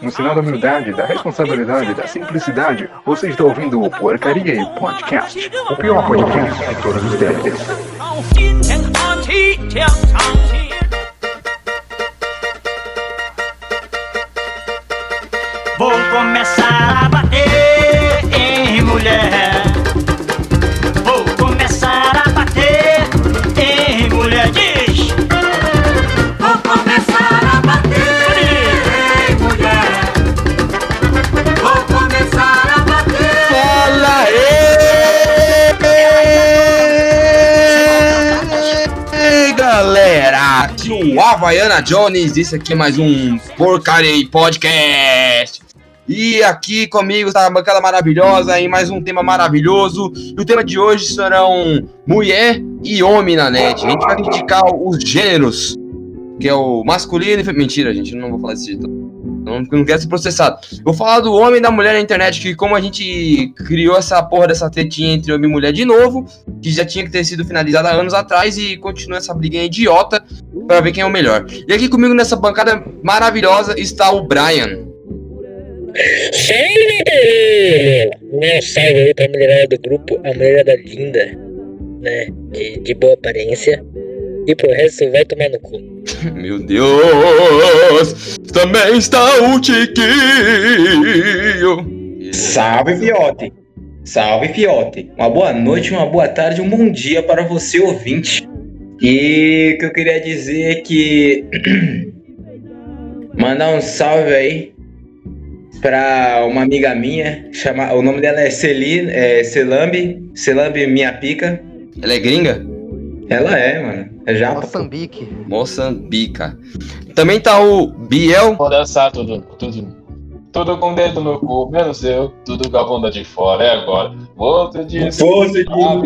No sinal da humildade, da responsabilidade, da simplicidade, você está ouvindo o Porcaria e Podcast, o pior podcast de todos os tempos. Vou começar a Havaiana Jones, isso aqui é mais um Porcaria Podcast. E aqui comigo está a bancada maravilhosa em mais um tema maravilhoso. E o tema de hoje serão mulher e homem na net. A gente vai criticar os gêneros, que é o masculino e feminino. Mentira, gente, não vou falar desse jeito. Não, não quero ser processado. Vou falar do homem e da mulher na internet, que como a gente criou essa porra dessa tretinha entre homem e mulher de novo, que já tinha que ter sido finalizada anos atrás e continua essa briguinha idiota pra ver quem é o melhor. E aqui comigo nessa bancada maravilhosa está o Brian. Salve! Um salve aí pra mulherada do grupo, a mulherada linda, né? De, de boa aparência. E pro resto vai tomar no cu. Meu Deus! Também está o Tiquinho. Salve, Fiote! Salve, Fiote! Uma boa noite, uma boa tarde, um bom dia para você, ouvinte. E o que eu queria dizer é que. Mandar um salve aí pra uma amiga minha, chama... o nome dela é Celine, é Celambi, Celambi Minha Pica. Ela é gringa? Ela é, mano. É japa. Moçambique. Moçambica. Também tá o Biel. Vou dançar tudo, tudo. Tudo com o dedo no cu, menos eu, tudo com a bunda de fora, é agora. Outro dia. Força de. Bom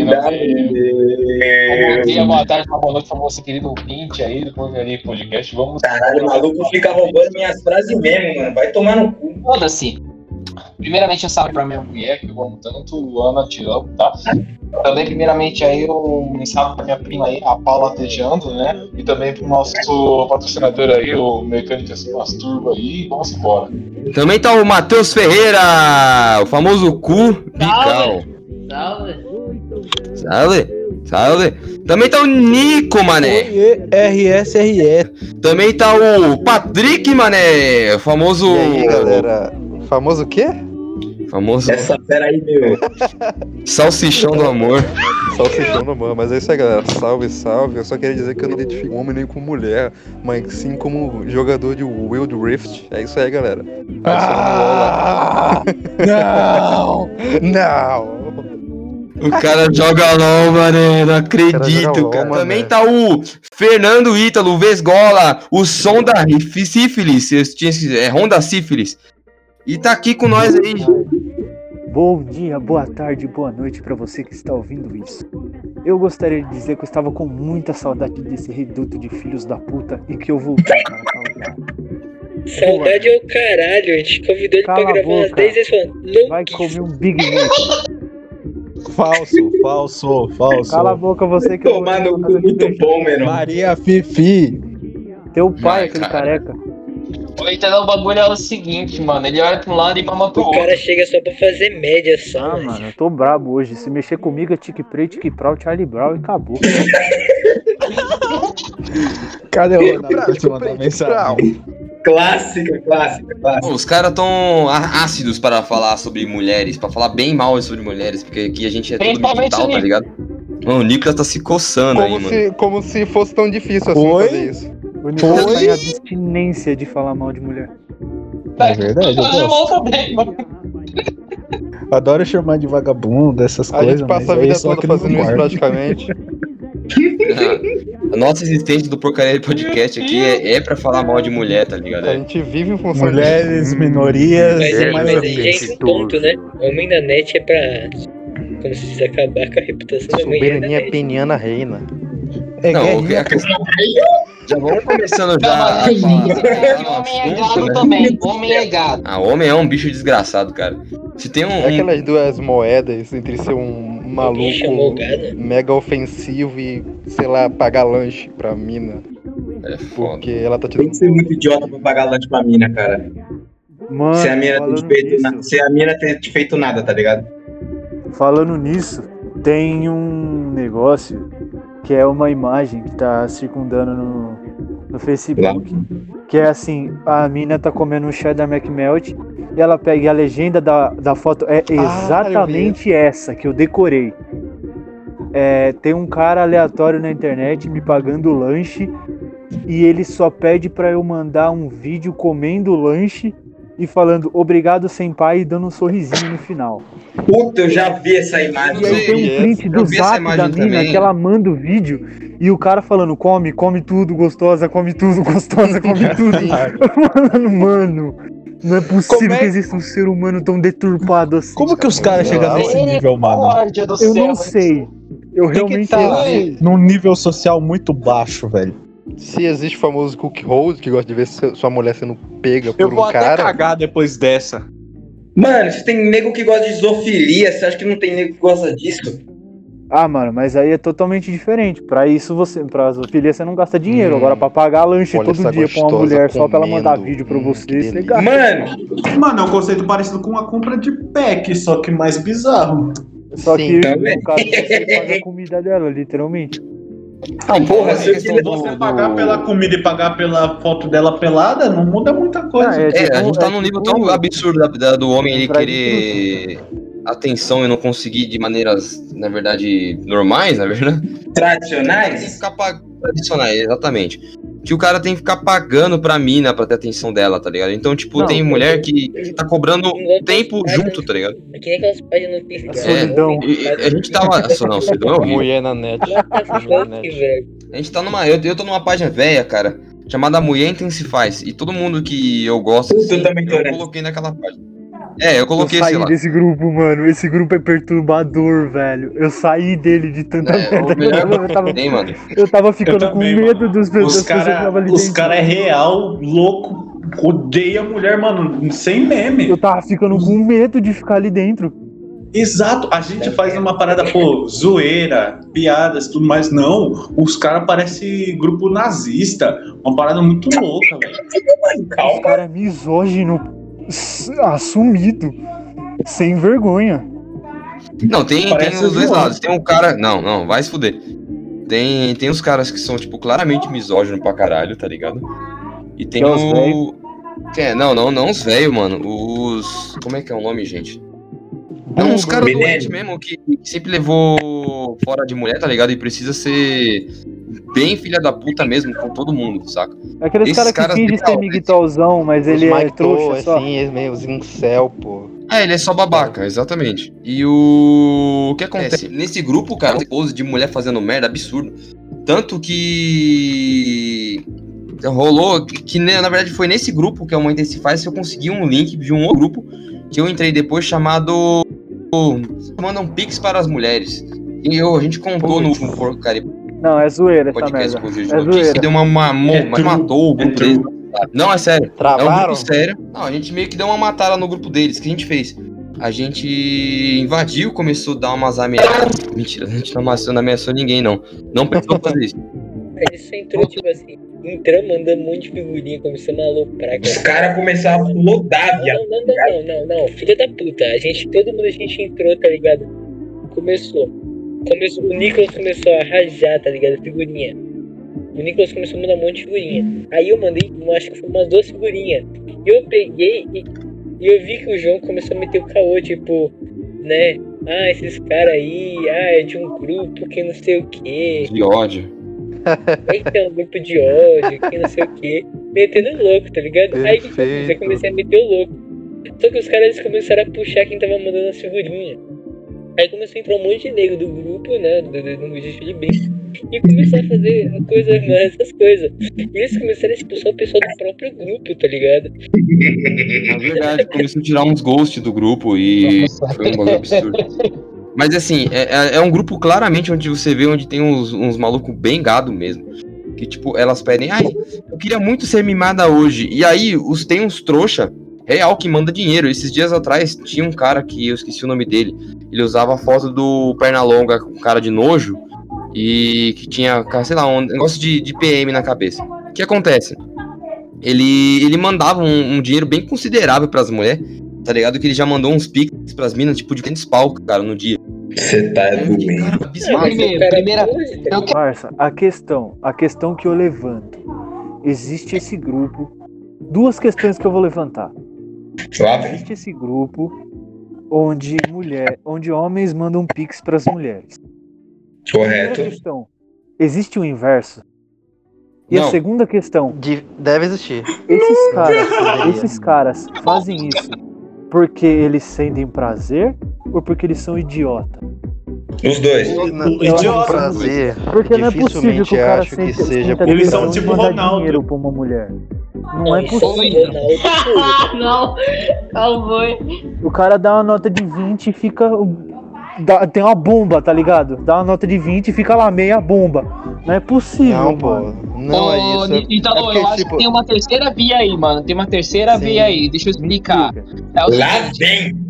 dia, boa tarde, boa noite pra você, querido ouvinte aí do Porcaria Podcast. Vamos. Caralho, o maluco fica roubando minhas frases mesmo, mano. Vai tomar no cu. Foda-se. Primeiramente, um salve pra minha mulher, que eu amo tanto, Ana, te amo, tá? Também, primeiramente, aí, um salve pra minha prima aí, a Paula Tejando, né? E também pro nosso patrocinador aí, o Mecânica Se Masturba aí, vamos embora. Também tá o Matheus Ferreira, o famoso cu bical. Salve. Salve, salve. Também tá o Nico, mané. RSRE. Também tá o Patrick, mané. O famoso. E aí, galera? Famoso o quê? Famoso Essa fera aí, meu. salsichão do amor. Salsichão no mano, mas é isso aí, galera. Salve, salve. Eu só queria dizer que eu não identifico homem nem com mulher, mas sim como jogador de Wild Rift. É isso aí, galera. Ah! Não! Não! O cara joga LOL, mané. Não O cara joga acredito, LOL, cara. mané. Também tá o Fernando Ítalo, Vesgola, o som da sífilis. Eu tinha É Honda Sífilis. E tá aqui com nós aí. Bom dia, boa tarde, boa noite pra você que está ouvindo isso. Eu gostaria de dizer que eu estava com muita saudade desse reduto de filhos da puta e que eu voltei para. Saudade é o caralho, a gente convidou ele Cala pra gravar umas boca. 10 vezes falando, não Vai quis. comer um Big Mac. Falso, falso, falso. Cala a boca você que eu Tomar vou no cu muito bom, menor. Maria Fifi. Teu pai, Vai, aquele cara. careca. O? O bagulho é o seguinte, mano. Ele olha pra um lado e mama pro O outro. cara chega só pra fazer média só, Ah, mas- mano, eu tô brabo hoje. Se mexer comigo é Tique Prey, Tique Prau, Charlie Brown e acabou. Cadê o Ronaldo mandar pra- mensagem? Clássica, clássica, clássica. Os caras tão ácidos para falar sobre mulheres, para falar bem mal sobre mulheres, porque aqui a gente é tudo Principalmente digital, o tá ligado? Mano, o Nicolas tá se coçando aí, Como mano. se, como se fosse tão difícil assim Oi? fazer isso. O Nicolas tá em abstinência de falar mal de mulher. É verdade, eu Eu gosto. também, mano. Adoro chamar de vagabundo, essas A coisas. gente passa a vida toda fazendo isso praticamente. A nossa existência do Porcaria Podcast aqui é, é pra falar mal de mulher, tá ligado? A É. gente vive em função Mulheres, disso. minorias, Mas mais mas aí entra um ponto, né? Homem na net é pra. Como se diz, acabar com a reputação da mulher Soberania peniana reina. É Não, guerrinha, a questão... Já vamos começando já. Homem é gado né? também. Homem é gado. Ah, homem é um bicho desgraçado, cara. Se tem um. É aquelas duas moedas entre ser um maluco gado? mega ofensivo e, sei lá, pagar lanche pra mina. É foda. Porque ela tá Tem tirando. que ser muito idiota pra pagar lanche pra mina, cara. Mano, Se a mina ter falando te feito, na... se a mina ter te feito nada, tá ligado? falando nisso, tem um negócio que é uma imagem que tá circundando no, no Facebook. Que é assim, a mina tá comendo um cheddar McMelt e ela pega e a legenda da, da foto é exatamente essa que eu decorei. É, tem um cara aleatório na internet me pagando lanche e ele só pede pra eu mandar um vídeo comendo lanche e falando obrigado senpai e dando um sorrisinho no final. Puta, eu já vi essa imagem. E aí tem um print Eu do zap da mina também. que ela manda o vídeo e o cara falando, come, come tudo, gostosa, come tudo, gostosa, come tudo. mano, mano, não é possível é- que exista um ser humano tão deturpado assim. Como que os caras chegam nesse nível, mano? Eu não sei. Eu realmente tá não sei. num nível social muito baixo, velho. Se existe o famoso cook hold, que gosta de ver sua mulher sendo pega por Eu vou um até cara. cagar depois dessa. Mano, se tem nego que gosta de zoofilia, você acha que não tem nego que gosta disso? Ah, mano, mas aí é totalmente diferente. Pra isso você, pra zoofilia você não gasta dinheiro. Hum. Agora pra pagar lanche todo dia pra uma mulher só pra ela mandar comendo. vídeo pra Hum, você, você gasta. Mano, Mano, é um conceito parecido com a compra de pack, só que mais bizarro. Só Sim, que também. no caso você paga a comida dela, literalmente. Não, porra, se do- Você do- pagar pela comida e pagar pela foto dela pelada, não muda muita coisa. Ah, é, É, a gente tá é num nível tipo- tão absurdo da- da- do homem ele querer atenção e não conseguir de maneiras, na verdade, normais, na verdade. Tradicionais, ficar. Tradicionais, exatamente. Que o cara tem que ficar pagando pra mina pra ter atenção dela, tá ligado? Então, tipo, Não, tem mulher que tá cobrando tempo junto, tá ligado? É que nem aquelas páginas no Facebook. É, solidão. E- e a gente tava. Só não, você não é horrível. Mulher na net. Velho? A gente tá numa. Eu, eu tô numa página velha, cara, chamada Mulher Intensifaz. E todo mundo que eu gosto, Puta, eu também tô eu nessa. coloquei naquela página. É, eu coloquei, eu sei saí lá. desse grupo, mano. Esse grupo é perturbador, velho. Eu saí dele de tanta É, merda. melhor eu, tava, Tem, mano. eu tava ficando Eu também, com medo mano. dos pessoas que estavam caras ali os dentro. cara é real, louco, odeia a mulher, mano, sem meme. Eu tava ficando com medo de ficar ali dentro. Exato, a gente faz uma parada, pô, zoeira, piadas, tudo mais. Não, os caras parecem grupo nazista, uma parada muito louca, velho. Os caras é misógino, assumido, sem vergonha. Não, tem, tem os dois lados. Tem um cara. Não, não, vai se fuder. Tem, tem os caras que são, tipo, claramente misóginos pra caralho, tá ligado? E tem Que é os o. É, não, não, não os velhos, mano. Os. Como é que é o nome, gente? Não, os caras doentes mesmo, que, que sempre levou fora de mulher, tá ligado? E precisa ser bem filha da puta mesmo com todo mundo, saca? É Aqueles Esses caras que caras fingem ser legal, miguitolzão, mas ele é trouxa só. assim, eles meio os incel, pô. É, ele é só babaca, exatamente. E o... o que acontece? Nesse grupo, cara, tem pose de mulher fazendo merda absurdo. Tanto que rolou que, que, na verdade foi nesse grupo que é o Mãe Intensifaz que eu consegui um link de um outro grupo que eu entrei depois chamado Manda um Pix para as mulheres. E eu, a gente contou no último porcaria Não, é zoeira essa merda. com o Gigi É zoeira. que deu uma, uma, uma- É matou o grupo É deles. Não, é sério. É um Travaram? grupo sério. Não, a gente meio que deu uma matada no grupo deles. O que a gente fez? A gente invadiu, começou a dar umas ameaças. Mentira, a gente não ameaçou, não ameaçou ninguém, não. Não pensou fazer isso. A gente só entrou, tipo assim, entramos mandando um monte de figurinha, começando a aloprar. os caras começaram a flodar, viado. Não, não, não, não, não, não, filha da puta. A gente, todo mundo a gente entrou, tá ligado? Começou. Começou o Nicolas começou a rajar, tá ligado? Figurinha. O Nicolas começou a mandar um monte de figurinha. Aí eu mandei, acho que foi umas duas figurinhas. E eu peguei e, e eu vi que o João começou a meter o caô, tipo, né? Ah, esses caras aí, ah, é de um grupo que não sei o quê. Que ódio. Aí tem um grupo de ódio, que não sei o quê. Metendo louco, tá ligado? Aí o que que eu Perfeito. comecei a meter o louco. Só que os caras começaram a puxar quem tava mandando as figurinhas. Aí começou a entrar um monte de nego do grupo, né? Do, do, do Mujishi de Bem. E começou a fazer coisas, essas coisas. E eles começaram a expulsar o pessoal do próprio grupo, tá ligado? Na verdade, começou a tirar uns ghosts do grupo e foi um bagulho absurdo. Mas assim, é, é- é um grupo claramente onde você vê onde tem uns, uns malucos bem gado mesmo. Que tipo, elas pedem, ai, eu queria muito ser mimada hoje. E aí, os, tem uns trouxa real que manda dinheiro. Esses dias atrás tinha um cara que eu esqueci o nome dele. Ele usava a foto do Pernalonga com cara de nojo e que tinha, sei lá, um negócio de, de PM na cabeça. que acontece? Ele, ele mandava um, um dinheiro bem considerável pras mulheres, tá ligado? Que ele já mandou uns pics pras minas, tipo, de 500 pau, cara, no dia. Você tá doendo. Primeiro, primeira. Eu quero. Parça, a questão, a questão que eu levanto. Existe esse grupo. Duas questões que eu vou levantar. Existe esse grupo onde mulher, onde homens mandam pix pras mulheres. Primeira Correto. questão. Existe o inverso? E a Não. segunda questão, De- Deve existir. esses caras, esses caras fazem isso porque eles sentem prazer ou porque eles são idiota? Os dois. Não, o idiota- prazer. Porque não é possível que o cara acho que sente, seja sinta por- Eles são tipo Ronaldo. dinheiro pra uma mulher. Não é é o possível. Ah, não. Cowboy. O cara dá uma nota de 20 e fica. dá- tem uma bomba, tá ligado? Dá uma nota de 20 e fica lá, meia bomba. Não é possível, Não, pô. mano. Não é Ô, isso. Então, é porque, eu acho tipo, que tem uma terceira via aí, mano. Tem uma terceira Sim. via aí. Deixa eu explicar. É o Lá vem.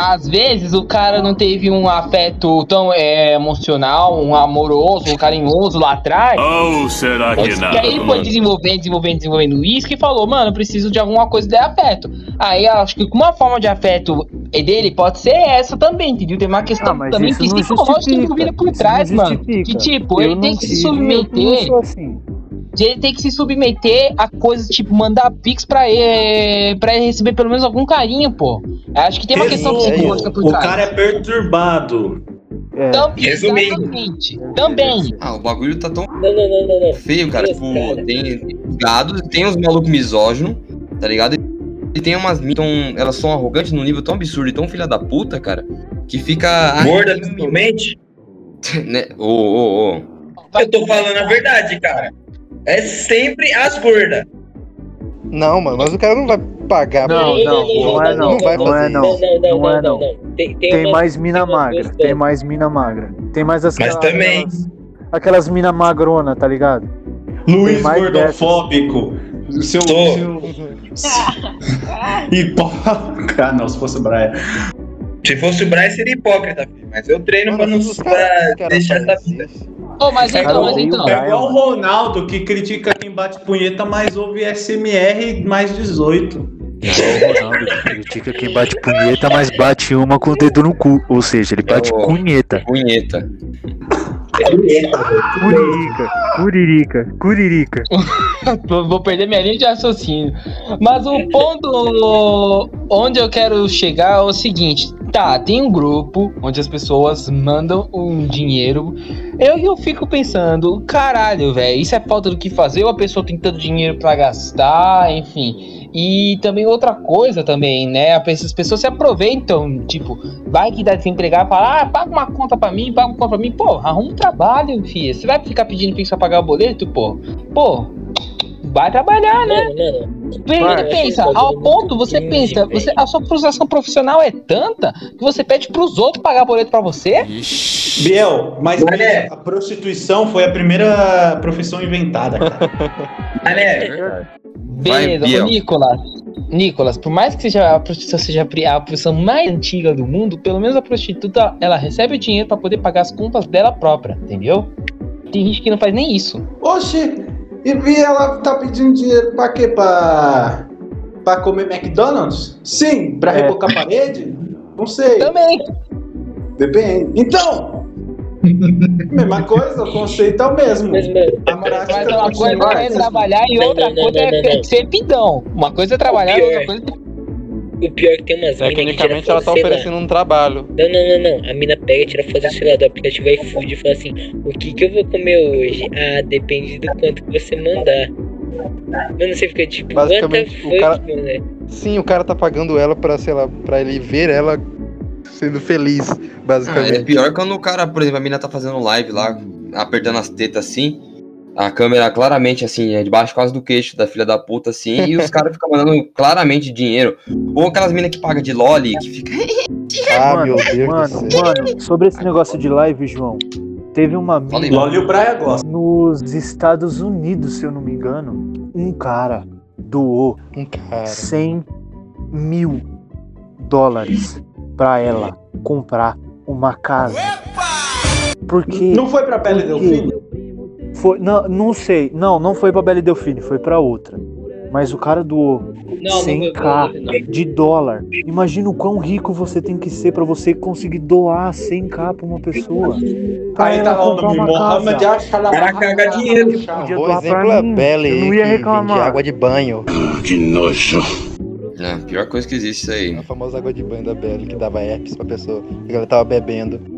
às vezes o cara não teve um afeto tão é, emocional, um amoroso, um carinhoso lá atrás. Ou será que E aí ele foi desenvolvendo, desenvolvendo, desenvolvendo isso e falou, mano, eu preciso de alguma coisa de afeto. Aí eu acho que uma forma de afeto dele pode ser essa também, entendeu? Tem uma questão Ah, mas também não psicológica justifica. envolvida por trás, não mano. Que tipo, Eu ele tem não que se eu não submeter. sou assim. Ele tem que se submeter a coisas tipo mandar pix pra ele, pra ele receber pelo menos algum carinho, pô. Eu Acho que tem uma questão psicológica por O trás. cara é perturbado. É, Também, Resumindo. exatamente. Também. Ah, o bagulho tá tão Não, não, não, feio, cara. Deus, Tipo, cara. tem, gados, tem os malucos misóginos, tá ligado? E tem umas tão- elas são arrogantes num nível tão absurdo e tão filha da puta, cara, que fica. Gorda, principalmente. né? Ô, ô, ô. Eu tô falando a verdade, cara. É sempre as gordas. Não, mano, mas o cara não vai pagar Não, pra- não, não é não. Não vai Não é fazer não. Não, não, não, Não é não, não. não. Tem, tem, Tem uma- mais mina magra. Tem mais mina magra. Tem mais as Mas também. Aquelas, aquelas mina magrona, tá ligado? Luiz gordofóbico. Seu. Tô. seu... Hipó... Ah, não, se fosse o Brian. Se fosse o Bryce, seria hipócrita, filho. Mas eu treino pra, não, Mano, pra os caras deixar essa vida. Ô, mas Cara, então, mas eu então. É igual o Ronaldo que critica quem bate punheta, mas ouve SMR mais 18. O Ronaldo que critica quem bate punheta, mas bate uma com o dedo no cu. Ou seja, ele bate É o- punheta. Punheta. Curirica, curirica, curirica. Vou vou perder minha linha de raciocínio. Mas o ponto onde eu quero chegar é o seguinte: tá, tem um grupo onde as pessoas mandam um dinheiro. Eu, eu fico pensando, caralho, velho, isso é falta do que fazer, ou a pessoa tem tanto dinheiro pra gastar, enfim. E também outra coisa também, né? As pessoas se aproveitam, tipo, vai que dá desempregado, fala, ah, paga uma conta pra mim, paga uma conta pra mim. Pô, arruma um trabalho, filho. Você vai ficar pedindo pra pagar o boleto, pô? Pô, vai trabalhar, né? Mano, mano. Pensa, Vai. um ao ponto você pensa, você, a sua frustração profissional é tanta que você pede pros outros pagar boleto pra você? Biel, mas Mané. a prostituição foi a primeira profissão inventada, cara. Mané, Vai, Beleza, Biel. ô, Nicolas. Nicolas, por mais que seja a prostituição seja a profissão mais antiga do mundo, pelo menos a prostituta ela recebe o dinheiro pra poder pagar as contas dela própria, entendeu? Tem gente que não faz nem isso. Oxi, e e ela tá pedindo dinheiro pra quê? Pra, pra comer McDonald's? Sim, pra É. rebocar a parede? Não sei, Também. depende. Então, mesma coisa, o conceito é o mesmo. Mas, A Mas uma coisa é trabalhar e outra coisa é ser pidão. Uma coisa é trabalhar e outra coisa é o pior é que tem umas minas que Tecnicamente tira ela tá sei lá. oferecendo um trabalho. Não, não, não, não. A mina pega e tira foto do celular do aplicativo iFood e fala assim: O que que eu vou comer hoje? Ah, depende do quanto que você mandar. Mano, você fica tipo, what the Basicamente, o fuck, cara- mano? Sim, o cara tá pagando ela pra, sei lá, pra ele ver ela sendo feliz, Ah, é basicamente. pior quando o cara, por exemplo, a mina tá fazendo live lá, apertando as tetas assim, a câmera claramente assim, é debaixo quase do queixo da filha da puta assim, e os caras ficam mandando claramente dinheiro. Ou aquelas minas que pagam de loli, que fica. ah, mano, meu Deus mano, do céu. mano, sobre esse negócio de live, João, teve uma mina Loli e o Brian gosta. nos Estados Unidos, se eu não me engano, um cara doou Um cara. 100 mil dólares pra ela comprar uma casa. Porque Não foi pra pele do Por quê? filho? Foi, não, não sei. Não, não foi pra Belle Delfine, foi pra outra. Mas o cara doou Não, não foi pra 100k Belle de dólar. Imagina o quão rico você tem que ser pra você conseguir doar 100k pra uma pessoa. Aí tá o nome uma Mohamed casa. Ashala. Cara, caga dinheiro. Pra exemplo é aí, não que ia vende reclamar. água de banho. É, pior coisa que existe isso aí. A famosa água de banho da Belle que dava herpes pra pessoa. Porque ela tava bebendo.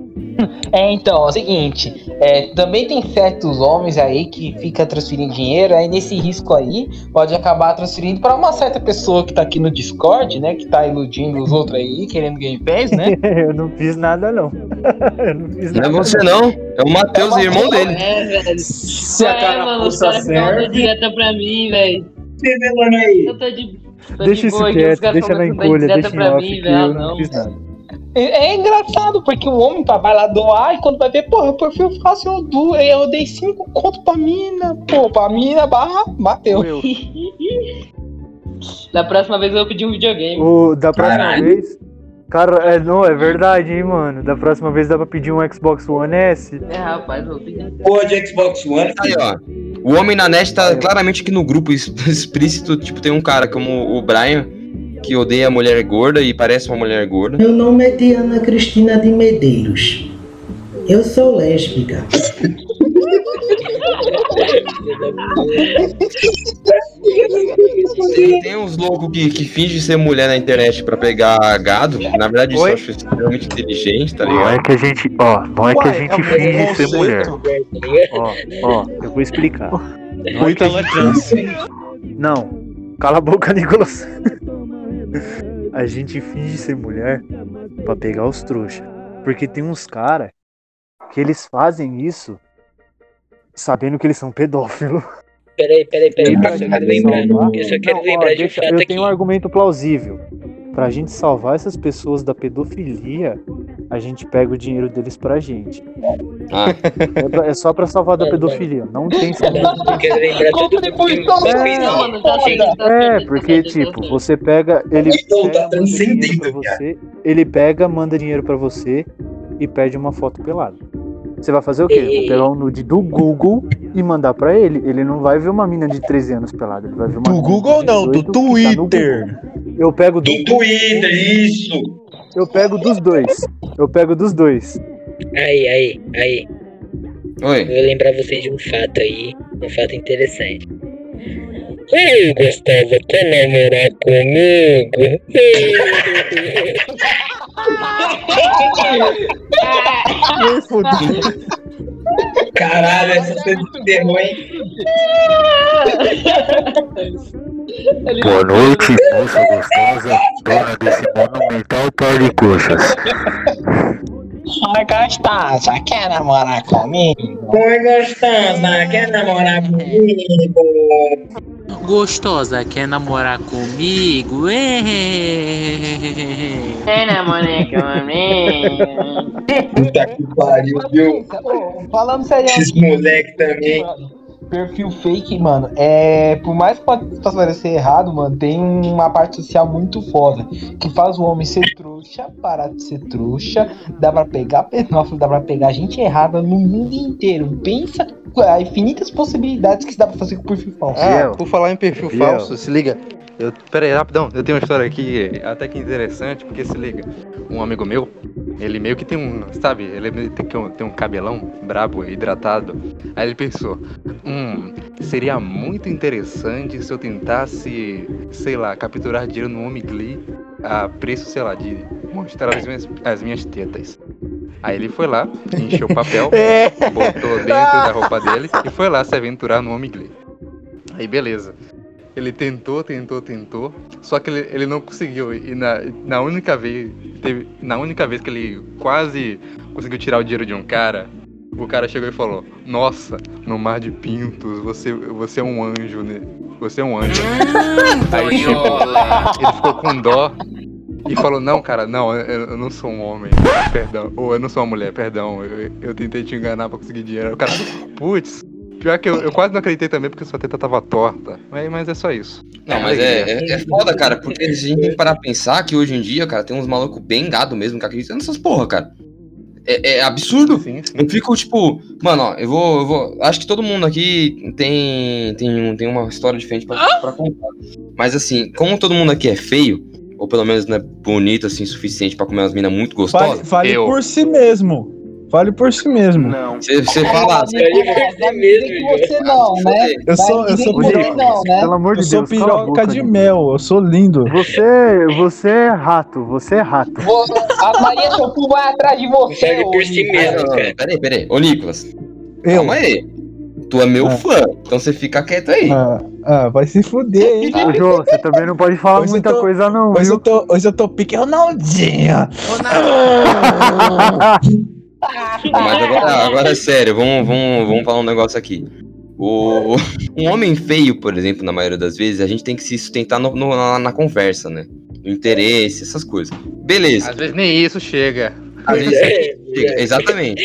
É, então, é o seguinte, é, também tem certos homens aí que fica transferindo dinheiro, aí nesse risco aí pode acabar transferindo para uma certa pessoa que tá aqui no Discord, né, que tá iludindo os outros aí, querendo Game Pass, né? Eu não fiz nada, não. Eu não fiz Não nada. é você não, é o Matheus, É o irmão dele. É, velho. Se a é, cara mano, puxa caras ficam mandando certo. direta pra mim, velho. Revelando aí. Eu tô de. Tô Deixa de isso boa aqui, os quieto, caras deixa na encolha, deixa em pra off mim, velho. eu Ah, não não. fiz nada. É, é engraçado, porque o homem pá, vai lá doar e quando vai ver, porra, o perfil fácil eu, do, eu dei 5 conto pra mina, pô, pra mina, barra, bateu. Eu. Da próxima vez eu vou pedir um videogame. O, da próxima Caralho. vez. Cara, é, não, é verdade, hein, mano. Da próxima vez dá pra pedir um Xbox One S. É, rapaz, eu vou pedir. Porra de Xbox One. Aí, ó. O homem na net tá claramente aqui no grupo explícito. Tipo, tem um cara como o Brian que odeia a mulher gorda e parece uma mulher gorda. Meu nome é Diana Cristina de Medeiros. Eu sou lésbica. Tem, tem uns loucos que, que fingem ser mulher na internet pra pegar gado. Na verdade, isso Oi? eu acho extremamente inteligente, tá Não ligado? é que a gente, ó, não é que a Uai, gente é finge ser mulher. Ó, ó, eu vou explicar. Não é que Muita gente lacância. Não, cala a boca, Nicolas. A gente finge ser mulher pra pegar os trouxas. Porque tem uns cara que eles fazem isso sabendo que eles são pedófilos. Peraí, peraí, peraí, pra eu quero lembrar. Eu só quero Não, ó, lembrar de um fato Eu aqui. tenho um argumento plausível. Pra gente salvar essas pessoas da pedofilia, a gente pega o dinheiro deles pra gente. Ah, É, é só pra salvar da pedofilia. Não tem Compre por É, tá tá É, porque, tá tá tipo, certo. você pega. Ele Então, pega, tá manda dinheiro transcendendo, pra você, ele pega, manda dinheiro pra você e pede uma foto pelada. Você vai fazer o quê? Vou pegar um nude do Google e mandar pra ele. Ele não vai ver uma mina de 13 anos pelada. Ele vai ver uma Do Google não, do 18 que tá Twitter. Google. Eu pego do, Do Twitter, isso. Eu pego dos dois. Eu pego dos dois. Aí, aí, aí. oi. Eu vou lembrar vocês de um fato aí, um fato interessante. Ei, Gustavo, quer namorar comigo? Caralho, essa cena de terror, hein? Boa noite, moça gostosa, dona desse monumental par de coxas. Ai, gostosa, quer namorar comigo? Oi, gostosa, quer namorar comigo? Gostosa, quer namorar comigo? É. É, namorei comigo. Puta que pariu, viu? Falando sério, Esses moleque também. Perfil fake, mano, é. Por mais que possa parecer errado, mano, tem uma parte social muito foda. Que faz o homem ser trouxa, parar de ser trouxa. Dá pra pegar pedófilo, dá pra pegar gente errada no mundo inteiro. Pensa as infinitas possibilidades que dá pra fazer com o perfil falso. Ah, Fiel. por falar em perfil Fiel. falso, se liga. Eu, pera aí, rapidão. Eu tenho uma história aqui até que interessante, porque se liga. Um amigo meu, ele meio que tem um, sabe, ele tem um, tem um cabelão brabo, hidratado. Aí ele pensou, hum, seria muito interessante se eu tentasse, sei lá, capturar dinheiro no Omigli a preço, sei lá, de mostrar as minhas, as minhas tetas. Aí ele foi lá, encheu o papel, botou dentro da roupa dele e foi lá se aventurar no Omigli. Aí beleza. Ele tentou, tentou, tentou, só que ele, ele não conseguiu. E na, na única vez, teve, na única vez que ele quase conseguiu tirar o dinheiro de um cara, o cara chegou e falou: "Nossa, no mar de pintos, você você é um anjo, né? Você é um anjo". Aí tipo, ele ficou com dó e falou: Não, cara, não, eu, eu não sou um homem, perdão. Ou eu não sou uma mulher, perdão. Eu, eu tentei te enganar pra conseguir dinheiro. O cara, putz, pior que eu, eu quase não acreditei também porque sua teta tava torta. Mas, mas é só isso. Não, mas é, é, é foda, cara, porque a gente tem que parar pra pensar que hoje em dia, cara, tem uns malucos bem gado mesmo que acreditam nessas porra, cara. é, é absurdo. Eu fico tipo, mano, ó, eu vou, eu vou. Acho que todo mundo aqui tem, tem, um- tem uma história diferente pra, pra contar. Mas assim, como todo mundo aqui é feio, ou pelo menos não é bonito assim o suficiente pra comer umas minas muito Fale, gostosas. fale por si mesmo. Fale por si mesmo. Não. Você, você fala. Vai dizer que você não, né? Eu sou, eu sou piroca. você não, né? Pelo amor de Eu sou Deus, piroca boca, de mel, eu sou lindo. Você, você é rato, você é rato. A Maria Chopu vai atrás de você, Segue por si mesmo, cara. peraí, peraí. Ô, Nicolas, Eu. calma aí. Tu é meu Ah. fã, então você fica quieto aí. Ah, ah, vai se fuder, hein? Ô, Jô, você também não pode falar Hoje eu muita tô- coisa não, Hoje eu viu? tô, hoje eu tô pique Ronaldinho. Mas agora, agora é sério, vamos, vamos, vamos falar um negócio aqui. O, um homem feio, por exemplo, na maioria das vezes, a gente tem que se sustentar no- no- na, na conversa, né? No interesse, essas coisas. Beleza. Às vezes nem isso chega. Às vezes chega, exatamente.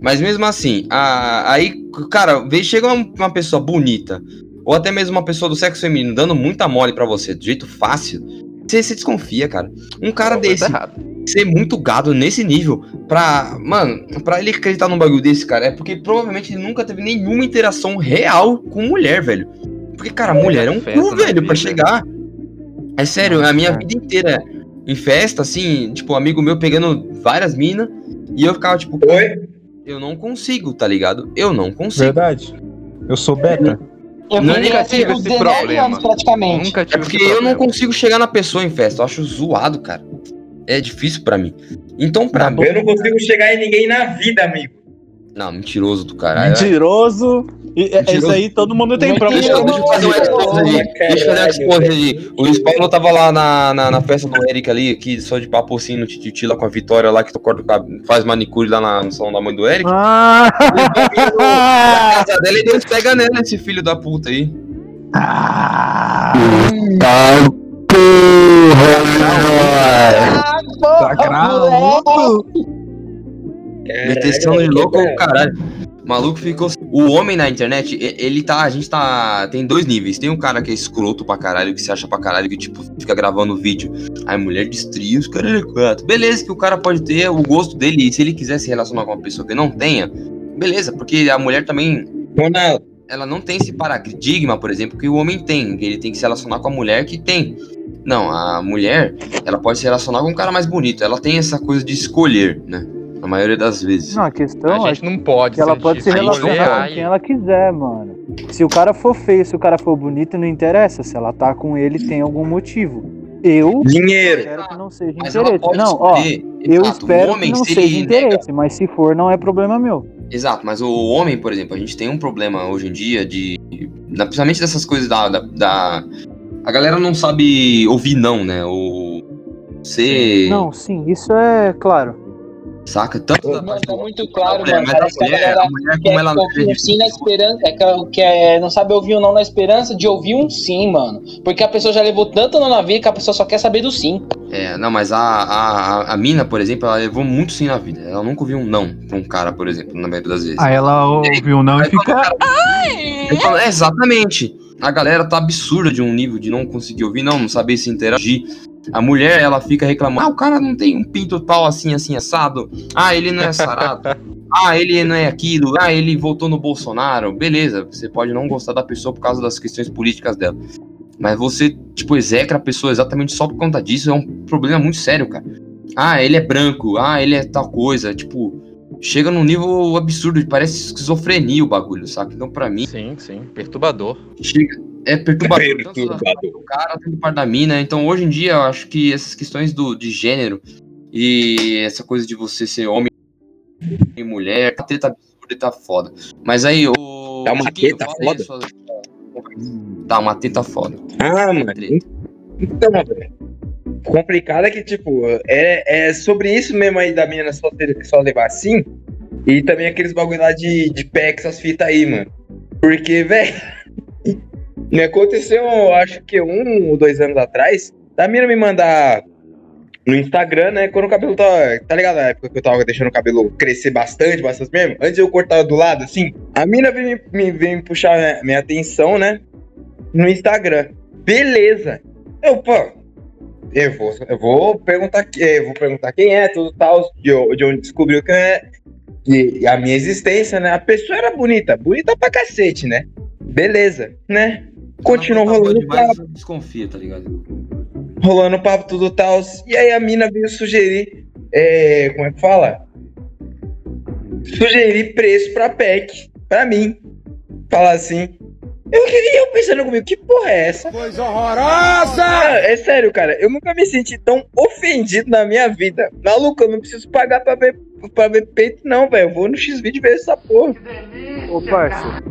Mas mesmo assim, a- aí, cara, chega uma, uma pessoa bonita, ou até mesmo uma pessoa do sexo feminino dando muita mole pra você, do jeito fácil, você, desconfia, cara. Um cara coisa desse ser muito gado nesse nível pra. Mano, pra ele acreditar num bagulho desse, cara, é porque provavelmente ele nunca teve nenhuma interação real com mulher, velho. Porque, cara, mulher é um cu, velho, pra vida. chegar. É sério, a minha vida inteira em festa, assim, tipo, um amigo meu pegando várias minas, e eu ficava, tipo, Oi? eu não consigo, tá ligado? Eu não consigo. Verdade. Eu sou beta. Eu nunca tive esse 19 problema. anos praticamente. Nunca É tive porque esse eu não consigo chegar na pessoa em festa, eu acho zoado, cara. É difícil pra mim. Então, pra mim. Eu não consigo chegar em ninguém na vida, amigo. Não, mentiroso do caralho. Mentiroso. E, é- Mentiroso. Isso aí todo mundo tem prova. Deixa, eu- deixa eu fazer um expose ali. Deixa eu fazer um expose ali. O Luiz Paulo tava lá na, na, na festa do Eric ali, aqui, só de papo assim, no Tititi lá com a Vitória lá, que tu corta faz manicure lá na- no salão da mãe do Eric. Ah! Na casa dele, Deus pega nela, esse filho da puta aí. Ah, Tá cravando. Meteção de louco, caralho. O maluco ficou. O homem na internet, ele tá. A gente tá. Tem dois níveis. Tem um cara que é escroto pra caralho, que se acha pra caralho, que tipo, fica gravando vídeo. Aí mulher destria os caras quatro. Beleza, que o cara pode ter o gosto dele. E se ele quiser se relacionar com uma pessoa que não tenha, beleza, porque a mulher também. Ronaldo, Ela não tem esse paradigma, por exemplo, que o homem tem. Que ele tem que se relacionar com a mulher que tem. Não, a mulher, ela pode se relacionar com um cara mais bonito. Ela tem essa coisa de escolher, né? Na maioria das vezes. Não, a questão A é gente não pode. que ela pode se relacionar com quem ela quiser, mano. Se o cara for feio, se o cara for bonito, não interessa. Se ela tá com ele, tem algum motivo. Eu dinheiro. espero que não seja Mas interesse. Não, ó, eu Exato, espero o homem, que não se seja nega- interesse, mas se for, não é problema meu. Exato, mas o homem, por exemplo, a gente tem um problema hoje em dia de. Principalmente dessas coisas da, da, da- A galera não sabe ouvir não, né? O. Você. Não, sim, isso é claro. Saca? Tanto da Mano, parte tá muito claro, mulher, mano. Parece que a mulher, a mulher, quer como ela ouvir um sim na esperança. É que, que é, não sabe ouvir um não na esperança de ouvir um sim, mano. Porque a pessoa já levou tanto não na vida que a pessoa só quer saber do sim. É, não, mas a, a, a mina, por exemplo, ela levou muito sim na vida. Ela nunca ouviu um não pra um cara, por exemplo, na maioria das vezes. Aí ela ouviu não e o fica. cara- Ele fala, é, exatamente. A galera tá absurda de um nível de não conseguir ouvir, não, não saber se interagir. A mulher, ela fica reclamando, ah, o cara não tem um pinto tal assim, assim, assado. Ah, ele não é sarado. ah, ele não é aquilo. Ah, ele votou no Bolsonaro. Beleza, você pode não gostar da pessoa por causa das questões políticas dela. Mas você, tipo, execra a pessoa exatamente só por conta disso é um problema muito sério, cara. Ah, ele é branco. Ah, ele é tal coisa. Tipo, chega num nível absurdo. Parece esquizofrenia o bagulho, saca? Então, pra mim, Sim, sim. Perturbador. chega, é perturbador. Parte do cara, tanto da parte da mina. Então, hoje em dia, eu acho que essas questões do, de gênero e essa coisa de você ser homem e mulher, a treta absurda e tá foda. Mas aí, o. Tá uma aí foda? sua- Tá uma treta foda. Ah, mano. Então, velho. Complicado é que, tipo, é, é sobre isso mesmo aí da menina só ter só levar assim. E também aqueles bagulho lá de, de PEC, essas fitas aí, mano. Porque, velho. Me aconteceu, acho que um ou dois anos atrás, da mina me mandar no Instagram, né? Quando o cabelo tá. Tá ligado? Na época que eu tava deixando o cabelo crescer bastante, bastante mesmo. Antes eu cortar do lado, assim. A mina veio me, me, veio me puxar minha, minha atenção, né? No Instagram. Beleza. Eu, pô. Eu vou, eu vou perguntar, eu vou perguntar quem é, tudo tal, de, de onde descobriu quem é. E, e a minha existência, né? A pessoa era bonita, bonita pra cacete, né? Beleza, né? Continuou rolando demais, papo, desconfia, tá ligado? rolando papo, tudo tal. E aí a mina veio sugerir, é, como é que fala? Sugerir preço pra PEC, pra mim. Falar assim. Eu, e eu pensando comigo, que porra é essa? Coisa horrorosa! é sério, cara, eu nunca me senti tão ofendido na minha vida. Maluco, eu não preciso pagar pra ver, pra ver peito, não, velho. Eu vou no X-Video ver essa porra. Ô, parça.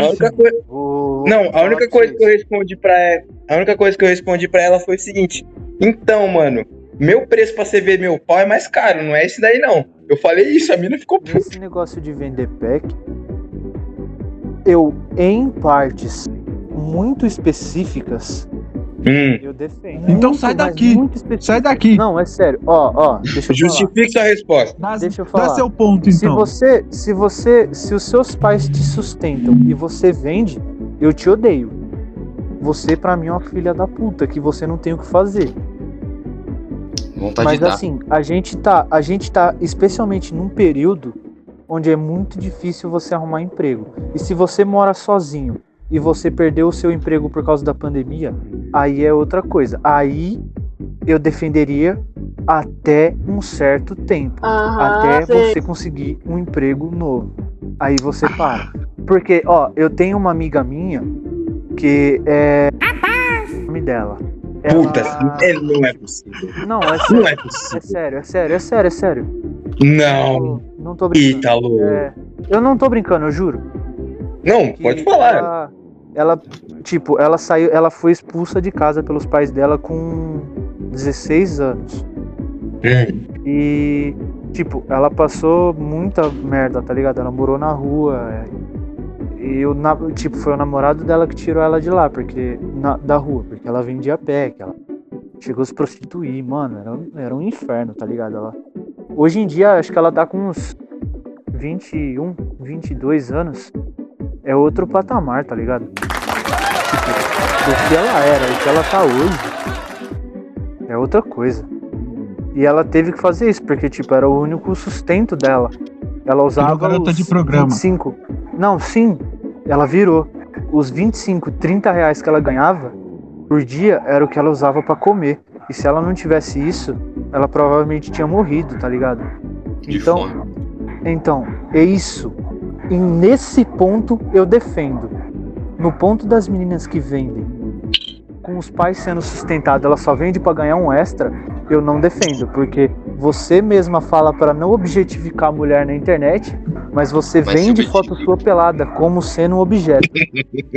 A única coisa... Não, a única coisa que eu respondi pra ela, a única coisa que eu respondi para ela foi o seguinte: "Então, mano, meu preço pra você ver meu pau é mais caro, não é esse daí não". Eu falei isso, a mina ficou puta. Esse negócio de vender pack, eu, em partes muito específicas, eu defendo. Então Muito, sai mas daqui. Sai daqui. Não, é sério. Ó, ó, deixa eu Justifique sua resposta. falar. Deixa eu Dá falar. seu ponto, Se então. você, se você, se os seus pais te sustentam e você vende, eu te odeio. Você pra mim é uma filha da puta que você não tem o que fazer. Vontade Mas de dar. assim, a gente tá, a gente tá especialmente num período onde é muito difícil você arrumar emprego. E se você mora sozinho e você perdeu o seu emprego por causa da pandemia, aí é outra coisa. Aí eu defenderia até um certo tempo, Aham, até sei. você conseguir um emprego novo. Aí você para. Porque, ó, eu tenho uma amiga minha que é o nome dela. Ela- Puta, é, não é possível. Não, é sério. Não é possível. É sério, é sério, é sério, é sério. Não. Não tô brincando. Ítalo. É, eu não tô brincando, eu juro. Não, pode falar. Ela, ela, tipo, ela saiu, ela foi expulsa de casa pelos pais dela com 16 anos. Hum. E, tipo, ela passou muita merda, tá ligado? Ela morou na rua. é, E o, na- tipo, foi o namorado dela que tirou ela de lá, porque. na- da rua, porque ela vendia pé, que ela chegou a se prostituir, mano. Era, era um inferno, tá ligado? Ela, hoje em dia, acho que ela tá com uns 21, 22 anos. É outro patamar, tá ligado? Do que ela era e que ela tá hoje. É outra coisa. E ela teve que fazer isso, porque, tipo, era o único sustento dela. Ela usava garota os de programa. 25. Não, sim, ela virou. Os 25, 30 reais que ela ganhava por dia era o que ela usava pra comer. E se ela não tivesse isso, ela provavelmente tinha morrido, tá ligado? Então, então, é isso. E nesse ponto eu defendo. No ponto das meninas que vendem com os pais sendo sustentados, ela só vende pra ganhar um extra, eu não defendo, porque você mesma fala pra não objetificar a mulher na internet, mas você Mas vende foto sua pelada como sendo um objeto.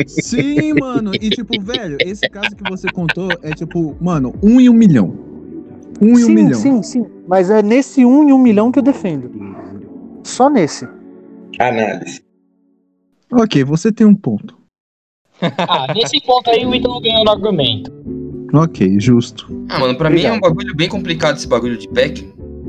Sim, mano. E tipo, velho, esse caso que você contou é tipo, mano, um em um milhão. Um em um sim, milhão. sim, sim. Mas é nesse um em um milhão que eu defendo. Só nesse. Análise. Ok, você tem um ponto. Ah, nesse ponto aí o Ítalo ganhou no argumento. Ok, justo. Ah, mano, pra mim é um bagulho bem complicado esse bagulho de pack,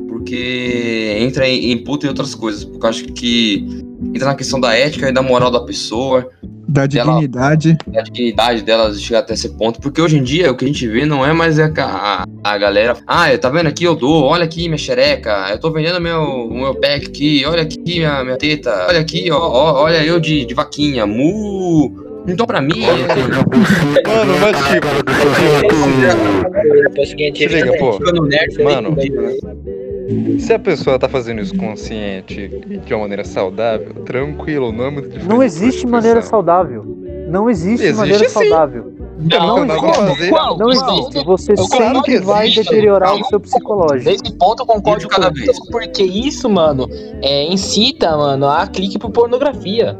porque entra em, em puta e outras coisas. Porque eu acho que entra na questão da ética e da moral da pessoa, Da Dela- dignidade. da dignidade dela chegar até esse ponto. Porque hoje em dia o que a gente vê não é mais a, a, a galera. Ah, tá vendo aqui? Eu dou, olha aqui minha xereca, eu tô vendendo meu, meu pack aqui, olha aqui minha, minha teta, olha aqui, ó, ó, olha eu de, de vaquinha, mu. Então pra mim. Mano, mas tipo. Dinheiro liga, pô. Mano, se a pessoa tá fazendo isso consciente e de uma maneira saudável, tranquilo, não é muito difícil. Não existe maneira saudável. Não existe, Existe maneira sim. saudável. Não, não, existe. fazer. Qual? Não existe. Você Eu sempre que vai existe. deteriorar o seu psicológico. Nesse ponto eu concordo com o Ítalo, porque isso, mano, é, incita, mano, a clique por pornografia.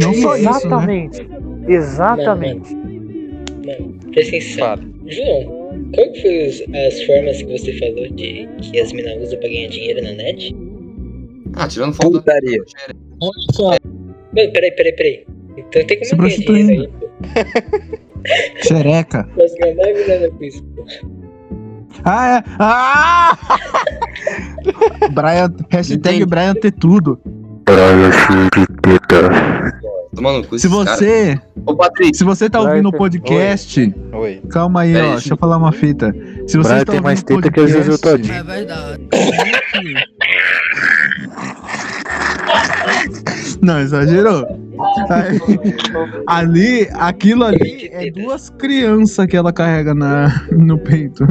Não só isso, né? Exatamente. Exatamente. Mano, presta atenção. João, qual que foi os- as formas que você falou de que as minas usam pra ganhar dinheiro na net? Ah, tirando foto. Putaria. Mano, peraí, peraí, peraí. Então tem como ganhar dinheiro aí. Xereca. ganhar mais grana com isso, pô. Ah, é. Ah! Brian, hashtag Brian ter tudo. Tomando com Se você. Ô, Patrick. Se você tá ouvindo o podcast. Oi. Calma aí, Pera ó. aí, Deixa eu falar uma fita. Se você está tem mais ouvindo o teta que o Juju podcast- todinho. verdade. Não, exagerou. Aí, ali, aquilo ali é duas crianças que ela carrega na, no peito.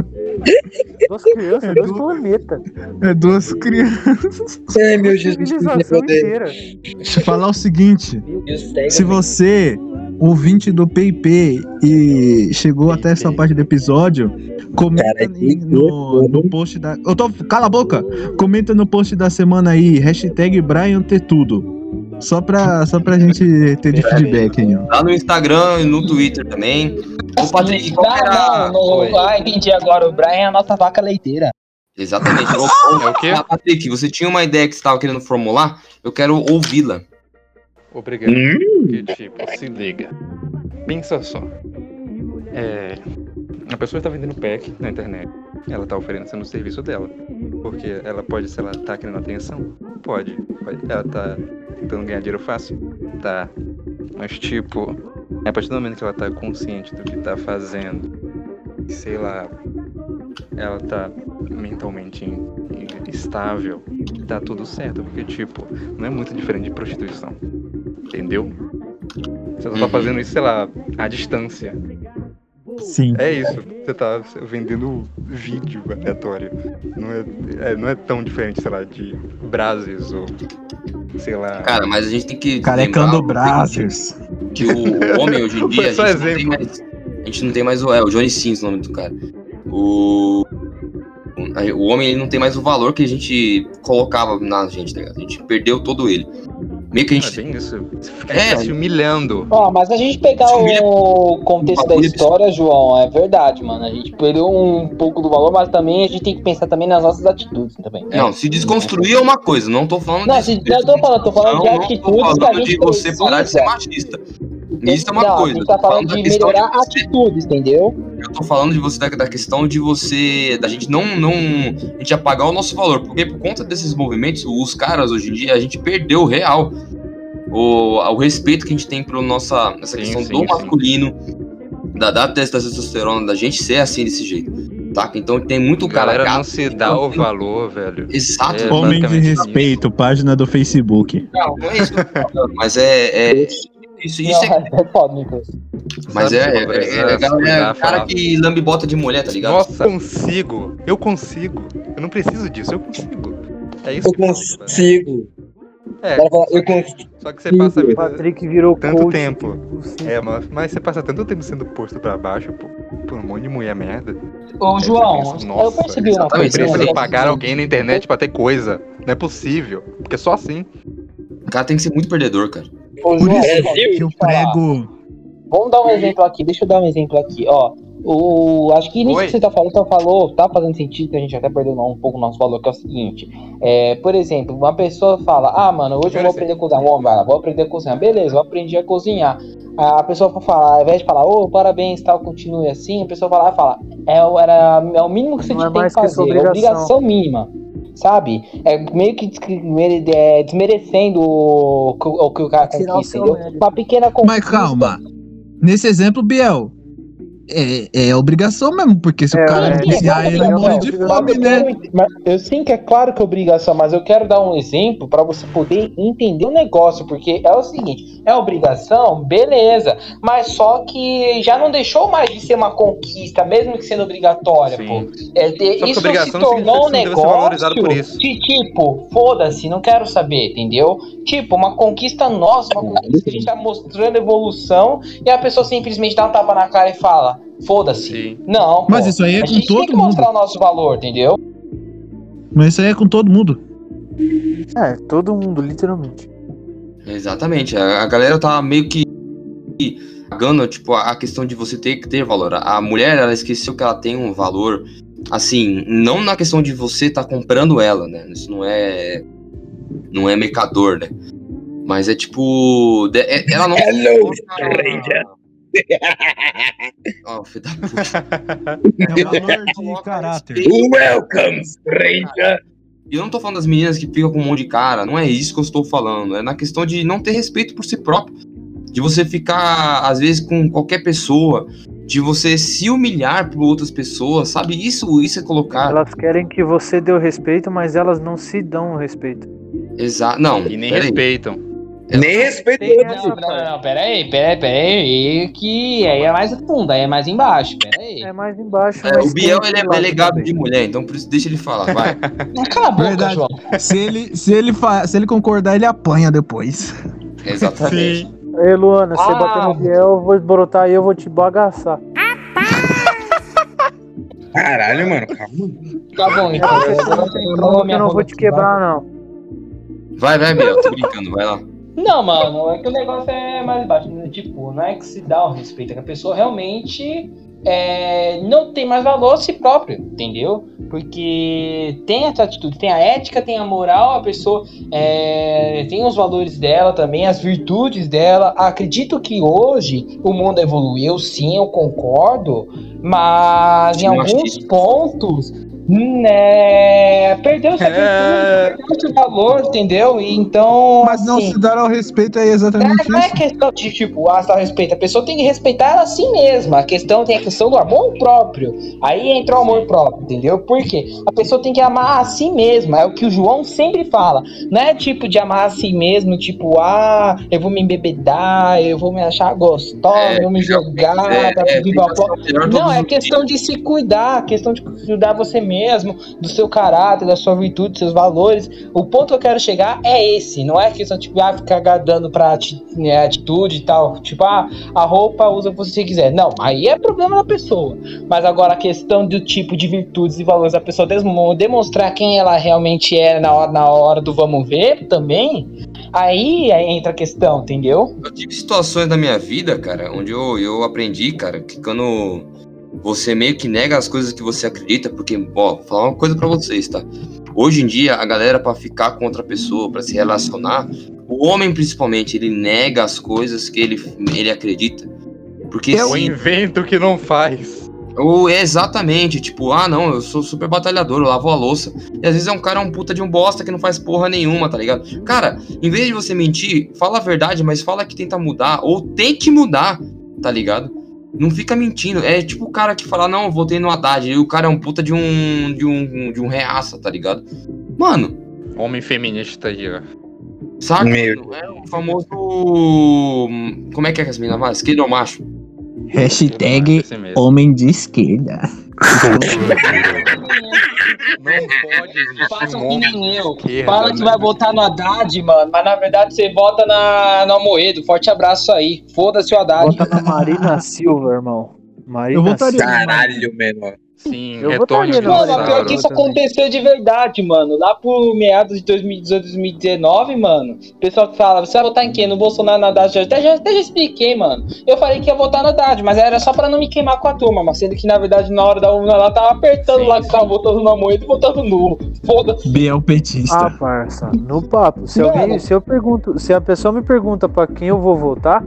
Duas crianças, dois planetas. É duas crianças. É, meu Jesus. Civilização inteira. Falar o seguinte: se você, ouvinte do PIP, e chegou até essa parte do episódio, comenta aí no, no post da. Eu tô, cala a boca! Comenta no post da semana aí, hashtag Brian ter tudo. Só pra, só pra gente ter de feedback aí, ó. Lá no Instagram e no Twitter também. Ô, Patrick, qual era... não, não. Ah, entendi agora. O Brian é a nossa vaca leiteira. Exatamente. É o quê? Ah, Patrick, você tinha uma ideia que você estava querendo formular? Eu quero ouvi-la. Obrigado. Porque, tipo, se liga. Pensa só. É. A pessoa está vendendo pack na internet. Ela tá oferecendo o serviço dela. Porque ela pode, sei lá, tá querendo atenção? Pode. Ela tá tentando ganhar dinheiro fácil? Tá. Mas, tipo, a partir do momento que ela tá consciente do que tá fazendo, sei lá, ela tá mentalmente estável, tá tudo certo. Porque, tipo, não é muito diferente de prostituição. Entendeu? Você só tá Uhum. fazendo isso, sei lá, à distância. Sim. É isso. Você tá vendendo vídeo aleatório. Não é, é- não é tão diferente, sei lá, de Brases ou. Sei lá. Cara, mas a gente tem que. Carecando lembrar Brazzers. Que o homem hoje em dia. Foi A gente, não tem exemplo. mais, a gente não tem mais o. É, o Johnny Sins, o nome do cara. O. O homem ele não tem mais o valor que a gente colocava na gente, tá ligado? A gente perdeu todo ele. Meio que a É gente. bem isso. Você fica É. se humilhando. Ó, mas a gente pegar o contexto da história, João, é verdade, mano. A gente perdeu um pouco do valor, mas também a gente tem que pensar também nas nossas atitudes também. Não, se desconstruir é uma coisa, não tô falando Não, de. se, eu tô falando, tô falando de Não, não tô atitudes que a falando gente de você parar de ser precisa. machista. Isso é uma Não, coisa. A gente tá eu tô falando da de questão melhorar atitudes, entendeu? Eu tô falando de você da, da questão de você. Da gente não, não. A gente apagar o nosso valor. Porque por conta desses movimentos, os caras hoje em dia, a gente perdeu o real. O, o respeito que a gente tem por nossa essa Sim, questão sim, do sim. masculino, da, da testosterona, da gente ser assim desse jeito. Tá? Então tem muito cara. galera não gato, se dá o valor, velho. Exato. É Homem de basicamente isso. respeito, página do Facebook. Não, não é isso que eu tô falando, mas é. é isso, isso é. É foda, Nicolas. Mas é, é, é, é, é cara que lambe bota de mulher, tá ligado? Nossa, eu consigo. Eu consigo. Eu não preciso disso, eu consigo. É isso Eu que consigo. É, fala, eu consigo. só que você passa a O vida Patrick virou tanto coach tempo. É, mas, mas você passa tanto tempo sendo posto pra baixo por, por um monte de mulher merda. Ô, João, pensa, eu "Nossa, percebi uma Eu coisa. preciso né? pagar alguém na internet pra ter coisa. Não é possível. Porque só assim. O cara tem que ser muito perdedor, cara. Por João, isso que eu prego. Vamos dar um exemplo aqui, deixa eu dar um exemplo aqui, ó. O, acho que nisso Oi. que você tá falando, você falou, tá fazendo sentido que a gente até perdeu um pouco o nosso valor, que é o seguinte. É, por exemplo, uma pessoa fala, ah, mano, hoje eu vou aprender a cozinhar. Vai lá, vou aprender a cozinhar. Beleza, eu aprendi a cozinhar. A pessoa vai falar, ao invés de falar, ô, parabéns, tal, continue assim, a pessoa vai lá e fala, é, o- era, é o mínimo que você Não é tem que que fazer, sua é obrigação mínima. Sabe? É meio que é, desmerecendo o, que o- que o cara conquista. Uma pequena Mas conquista. calma. Nesse exemplo, Biel, é, é obrigação mesmo, porque se É, o cara é, viciar, é, ele é, morre é, de é, fome, né? mas eu sim que é claro que é obrigação, mas eu quero dar um exemplo para você poder entender o negócio, porque é o seguinte, é obrigação, beleza, mas só que já não deixou mais de ser uma conquista, mesmo que sendo obrigatória, Sim. pô. É, de- que isso se tornou um por negócio isso. de tipo, foda-se, não quero saber, entendeu? Tipo, uma conquista nossa, uma conquista que a gente tá mostrando evolução e a pessoa simplesmente dá um tapa na cara e fala, foda-se. Não, Mas pô. isso aí é a com gente tem todo que mundo. mostrar o nosso valor, entendeu? Mas isso aí é com todo mundo. É, todo mundo, literalmente. Exatamente. A, galera tá meio que pagando, tipo, a questão de você ter que ter valor. A, mulher, ela esqueceu que ela tem um valor, assim, não na questão de você tá comprando ela, né? Isso não é. Não é mercador, né? Mas é tipo. de- é- ela não. Hello, stranger. Ó, filho da puta. É um valor de caráter. Welcome, stranger. E eu não tô falando das meninas que ficam com um monte de cara, não é isso que eu estou falando. É na questão de não ter respeito por si próprio. de você ficar, às vezes, com qualquer pessoa, de você se humilhar por outras pessoas, sabe? Isso, isso é colocar. Elas querem que você dê o respeito, mas elas não se dão o respeito. Exato. Não, E nem respeitam. Nem respeito Não, não, não, peraí, peraí, peraí, que aí é mais fundo, aí é mais embaixo, peraí. É mais embaixo, É, o Biel ele é delegado de mulher, então por isso deixa ele falar, vai. Cala a boca, Verdade. João. Se ele, se, ele fa... se ele concordar, ele apanha depois. Exatamente. Ei, Luana, você Ah. bater no Biel, eu vou brotar aí, eu vou te bagaçar. Caralho, mano, calma. Tá bom, então. Você eu não vou te quebrar, não. Vai, vai, Biel, tô brincando, vai lá. Não, mano, é que o negócio é mais baixo. né? Tipo, não é que se dá o respeito, é que a pessoa realmente é, não tem mais valor a si próprio, entendeu? Porque tem essa atitude, tem a ética, tem a moral, a pessoa é, tem os valores dela também, as virtudes dela. Acredito que hoje o mundo evoluiu, sim, eu concordo, mas em alguns pontos. Né, perdeu essa virtude, perdeu esse valor, entendeu? E então. Mas não assim, se dar ao respeito é exatamente não é isso. questão de, tipo, ah, tá respeito. A pessoa tem que respeitar ela a si mesma. A questão tem a questão do amor próprio. Aí entra o amor próprio, entendeu? Por quê? A pessoa tem que amar a si mesma. É o que o João sempre fala. Não é tipo de amar a si mesmo, tipo, ah, eu vou me embebedar, eu vou me achar gostosa, É, eu vou me jogar, é, pra é, melhor Não, é questão de se cuidar, questão de cuidar você mesmo, do seu caráter, da sua virtude, dos seus valores. O ponto que eu quero chegar é esse, não é questão tipo, ah, ficar dando pra né, atitude e tal. Tipo, ah, a roupa usa o que você quiser. Não, aí é problema da pessoa. Mas agora a questão do tipo de virtudes e valores da pessoa demonstrar quem ela realmente é na hora, na hora do vamos ver também, aí, aí entra a questão, entendeu? Eu tive situações na minha vida, cara, onde eu, eu aprendi, cara, que quando você meio que nega as coisas que você acredita, porque, ó, vou falar uma coisa pra vocês, tá? Hoje em dia, a galera, pra ficar com outra pessoa, pra se relacionar, o homem principalmente, ele nega as coisas que ele, ele acredita. Porque Eu se- invento o que não faz. ou é exatamente, tipo, ah não, eu sou super batalhador, eu lavo a louça. E às vezes é um cara um puta de um bosta que não faz porra nenhuma, tá ligado? Cara, em vez de você mentir, fala a verdade, mas fala que tenta mudar, ou tente mudar, tá ligado? Não fica mentindo. É tipo o cara que fala, não, eu votei no Haddad, e o cara é um puta de um. de um. de um reaça, tá ligado? Mano, Homem feminista aí, ó. saca? Meu. É o famoso. Como é que é que as meninas falam? Esquerda ou macho? Hashtag homem de esquerda. Não pode existir Faça um que nem eu. esquerda, Fala que né? vai votar no Haddad, mano, mas na verdade você vota na, no Amoedo. Forte abraço aí. Foda-se o Haddad. Bota na Marina Silva, irmão. Marina Eu votaria Silva. Caralho, menor. Sim, Eu retorne votaria de no Mano, pior que isso aconteceu de verdade, mano. Lá por meados de 2018, 2019, mano. O pessoal que fala, você vai votar em quem? No Bolsonaro, na Haddad? Até já, até já expliquei, mano. Eu falei que ia votar no Haddad, mas era só pra não me queimar com a turma. Mas sendo que, na verdade, na hora da urna lá, tava apertando Sim, lá que tava votando no Amoedo e votando no. Foda-se. Biel petista. Ah, parça, no papo. Se, alguém, se eu pergunto, se a pessoa me pergunta pra quem eu vou votar,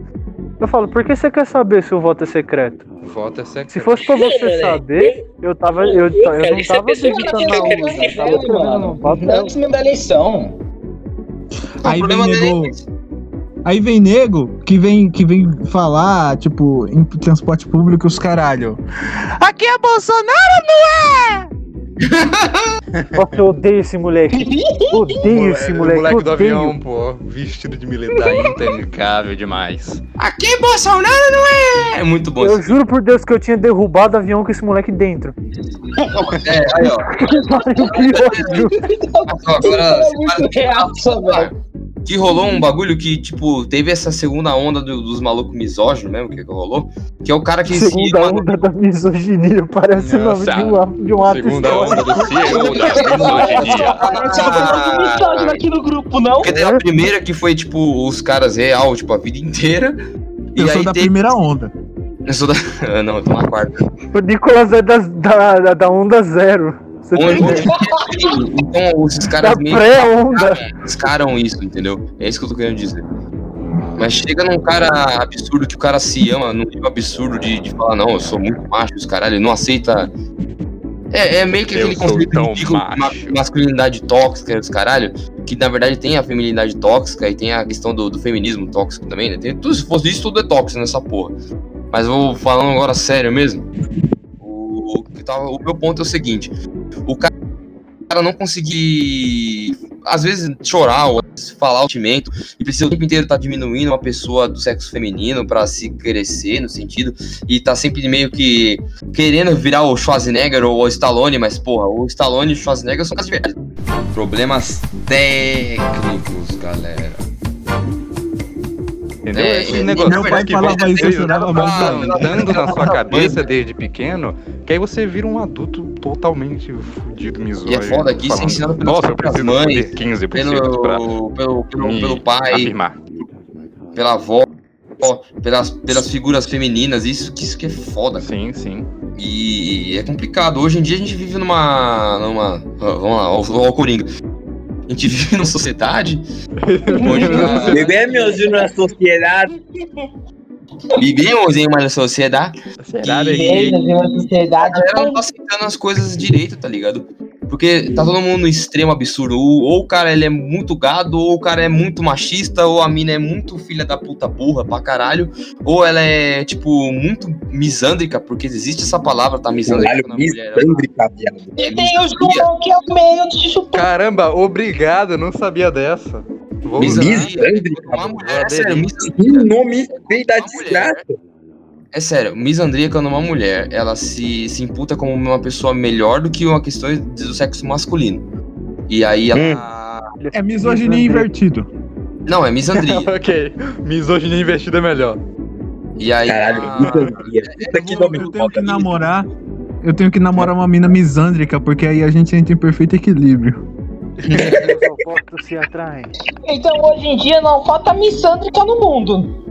eu falo, por que você quer saber se o voto é secreto? Voto é secreto. Se fosse pra você Mano, saber, eu tava. Eu, eu, cara, não tava quer na que urna, você eu tava fale, escrevendo mano. no papel. Antes mesmo da eleição. Aí o vem nego, aí vem nego que vem, que vem falar, tipo, em transporte público os caralho. Aqui é Bolsonaro, não é? Nossa, eu odeio esse moleque. Odeio esse o moleque. moleque do odeio. avião, pô, vestido de militar intercável demais. Aqui Bolsonaro não é! É muito bom Eu esse juro por Deus que eu tinha derrubado o avião com esse moleque dentro. É, aí, ó. que ódio. Agora, É muito reaça, velho. Que rolou um bagulho que, tipo, teve essa segunda onda do- dos malucos misóginos mesmo, que, que rolou, que é o cara que se... Segunda onda da misoginia, parece o nome de um, de um ato Segunda onda do CEO da misoginia. Tô misógino aqui no grupo, não? Porque a primeira que foi, tipo, os caras real, tipo, a vida inteira. E Eu sou aí da teve... primeira onda. Eu sou da... Ah, não, eu tô na quarta. O Nicolas é das- da, da, da onda zero. Então, os Da caras meio pré-onda. descaram isso, entendeu? É isso que eu tô querendo dizer. Mas chega num cara absurdo que o cara se ama, num nível absurdo de, de falar, não, eu sou muito macho, os caralho, ele não aceita. É, é meio que aquele conceito ridículo de masculinidade tóxica, os caralho. que na verdade tem a feminilidade tóxica e tem a questão do, do feminismo tóxico também, né? Tem, tudo, se fosse isso, tudo é tóxico nessa porra. Mas vou falando agora sério mesmo. O, tava- o meu ponto é o seguinte: o cara não conseguir, às vezes, chorar ou falar o sentimento e precisa o tempo inteiro estar diminuindo uma pessoa do sexo feminino pra se crescer no sentido e tá sempre meio que querendo virar o Schwarzenegger ou o Stallone, mas porra, o Stallone e o Schwarzenegger são casos de verdade. Problemas técnicos, galera. Entendeu? É, Esse negócio meu pai que falava isso, eu andando na sua cabeça desde pequeno, que aí você vira um adulto totalmente fudido, misógino. E é foda que isso é falando, ensinado pelas Nossa, eu preciso mães, fazer 15% pelo, pra pelo, pelo, me pelo pai, afirmar. pela avó, pelas, pelas figuras femininas, isso que, isso que é foda. Sim, sim. E é complicado. Hoje em dia a gente vive numa. numa vamos lá, ó, ó o Coringa. A gente vive numa sociedade onde a- Vivemos em uma sociedade. vivemos em uma sociedade que Vivemos em uma sociedade. a galera não tá aceitando as coisas direito, tá ligado? Porque tá todo mundo no extremo absurdo. Ou, ou o cara ele é muito gado, ou o cara é muito machista, ou a mina é muito filha da puta burra pra caralho, ou ela é, tipo, muito misândrica, porque existe essa palavra, tá? Misândrica Caralho, na mulher. misândrica, viado. E tem o João que é o meio de chupar. Caramba, obrigado, eu não sabia dessa. Vou. Misândrica, Uma mulher, é sério, misandria. Que nome feio da desgraça. É sério, misandria quando uma mulher ela se, se imputa como uma pessoa melhor do que uma questão do sexo masculino. E aí ela. É misoginia invertido. Não, é misandria. ok, misoginia investida é melhor. E aí. Caralho, ela- misandria. Puta que nome Eu tenho que namorar. Eu tenho que namorar uma mina misândrica, porque aí a gente entra em perfeito equilíbrio. Os opostos se atraem. Então hoje em dia não falta missândrica no mundo.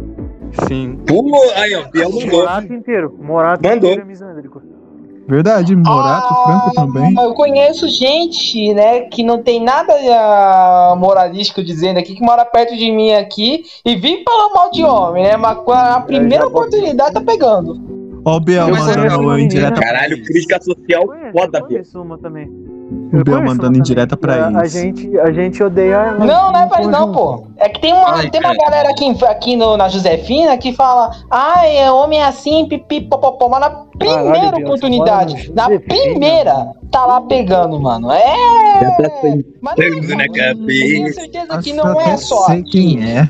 Sim. Pô, aí, ó, Biel mandou. Morato inteiro. Morato Mandou. inteiro é. Verdade, Morato, Franco também. Eu conheço gente, né, que não tem nada ah, moralístico dizendo aqui, que mora perto de mim aqui e vive falar mal de homem, né? Mas com a primeira oportunidade tá pegando. Ó, o Biel Eu mandando uma indireta Caralho, crítica social foda, Biel. Conheço uma também. O conheço mandando indireta pra A- A isso. gente, a gente odeia. Não, não é pra isso não, pô. É que tem uma, tem uma galera aqui, aqui no, na Josefina que fala, ai, é homem assim, pipi, popopó, mas na primeira Caralho, oportunidade, na primeira, tá lá pegando, mano. É. Mas não é só tenho certeza que não é só sei quem é.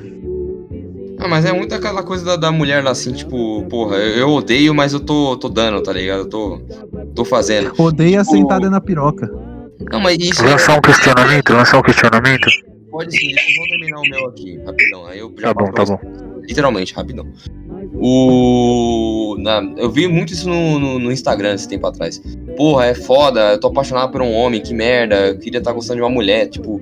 Ah, mas é muito aquela coisa da, da mulher lá, assim, tipo, porra, eu, eu odeio, mas eu tô, tô dando, tá ligado? Eu tô, tô fazendo. Odeia Tipo, sentada na piroca. Não, mas isso Lançar um questionamento, lançar um questionamento. pode sim, deixa eu terminar o meu aqui, rapidão. Aí eu já Tá bom, tá bom. Literalmente, rapidão. O. na- eu vi muito isso no, no, no Instagram esse tempo atrás. Porra, é foda, eu tô apaixonado por um homem, que merda, eu queria estar gostando de uma mulher, tipo.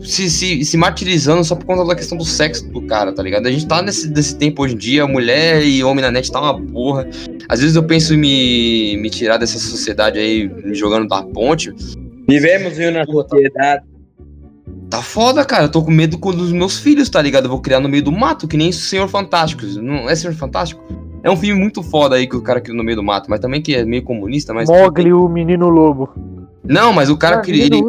Se, se, se martirizando só por conta da questão do sexo do cara, tá ligado? A gente tá nesse, nesse tempo hoje em dia, mulher e homem na net tá uma porra. Às vezes eu penso em me, me tirar dessa sociedade aí, me jogando da ponte. Vivemos em uma sociedade. Tá foda, cara. Eu tô com medo com- dos meus filhos, tá ligado? Eu vou criar no meio do mato, que nem Senhor Fantástico. Não é Senhor Fantástico? É um filme muito foda aí que o cara criou no meio do mato, mas também que é meio comunista, mas. Mogli, o menino lobo. Não, mas o cara Ah, cria, ele,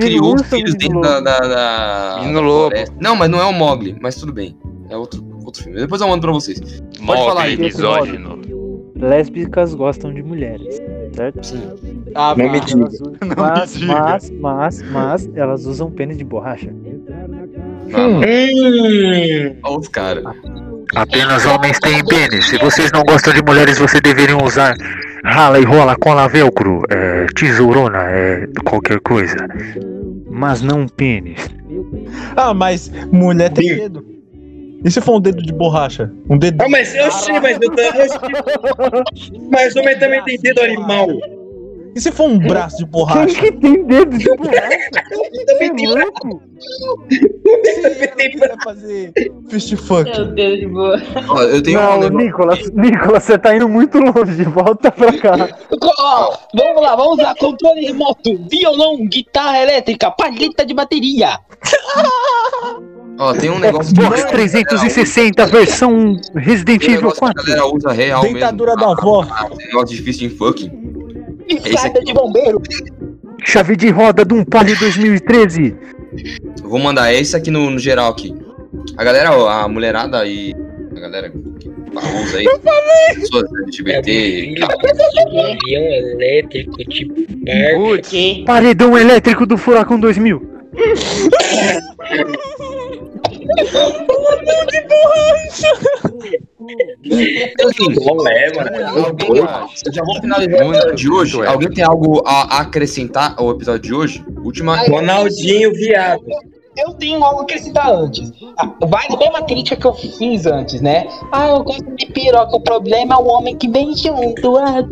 criou os filhos dentro da, da, da- Menino da lobo. Não, mas não é o Mogli, mas tudo bem. É outro, outro filme. Depois eu mando pra vocês. Pode falar aí. misógino. Lésbicas gostam de mulheres, certo? Sim. Ah, Não me usam- mas, diga. mas, mas, mas, elas usam pênis de borracha. Hum, olha os caras. Apenas homens têm pênis. Se vocês não gostam de mulheres, vocês deveriam usar rala e rola, cola velcro, é, tesourona, é, qualquer coisa. Mas não pênis. Ah, mas mulher tem Sim. dedo. E se for um dedo de borracha? Um dedo. Não, mas eu sei, mas eu também. Mas homem também tem dedo animal. E se for um braço de Quem borracha? que tem dedo de borracha? Também tem louco? também tem Vai fazer fist fuck. Meu Deus, de boa. Ó, eu tenho um Não, negócio. Nicolas, Nicolas, você tá indo muito longe. Volta pra cá. Ó, vamos lá, vamos lá. Controle remoto, violão, guitarra elétrica, palheta de bateria. Ó, tem um negócio que Xbox 360 versão Resident tem um Evil negócio que a 4. galera usa real Dentadura mesmo. da avó. Ah, esse negócio de fisting fucking. Infarta de bombeiro. Chave de roda de um Palio 2013. Eu vou mandar esse aqui no, no geral aqui. A galera, ó, a mulherada e a galera que usa aí, pessoas LGBT, Avião elétrico, tipo. Paredão elétrico do Furacão 2000. Então, é, mano. Eu já vou finalizar o episódio de hoje. Alguém tem algo a acrescentar ao episódio de hoje? Última. Ronaldinho viado. Eu tenho algo que citar antes. Vai na mesma crítica que eu fiz antes, né? Ah, eu gosto de piroca. O problema é o homem que vem junto. Ah,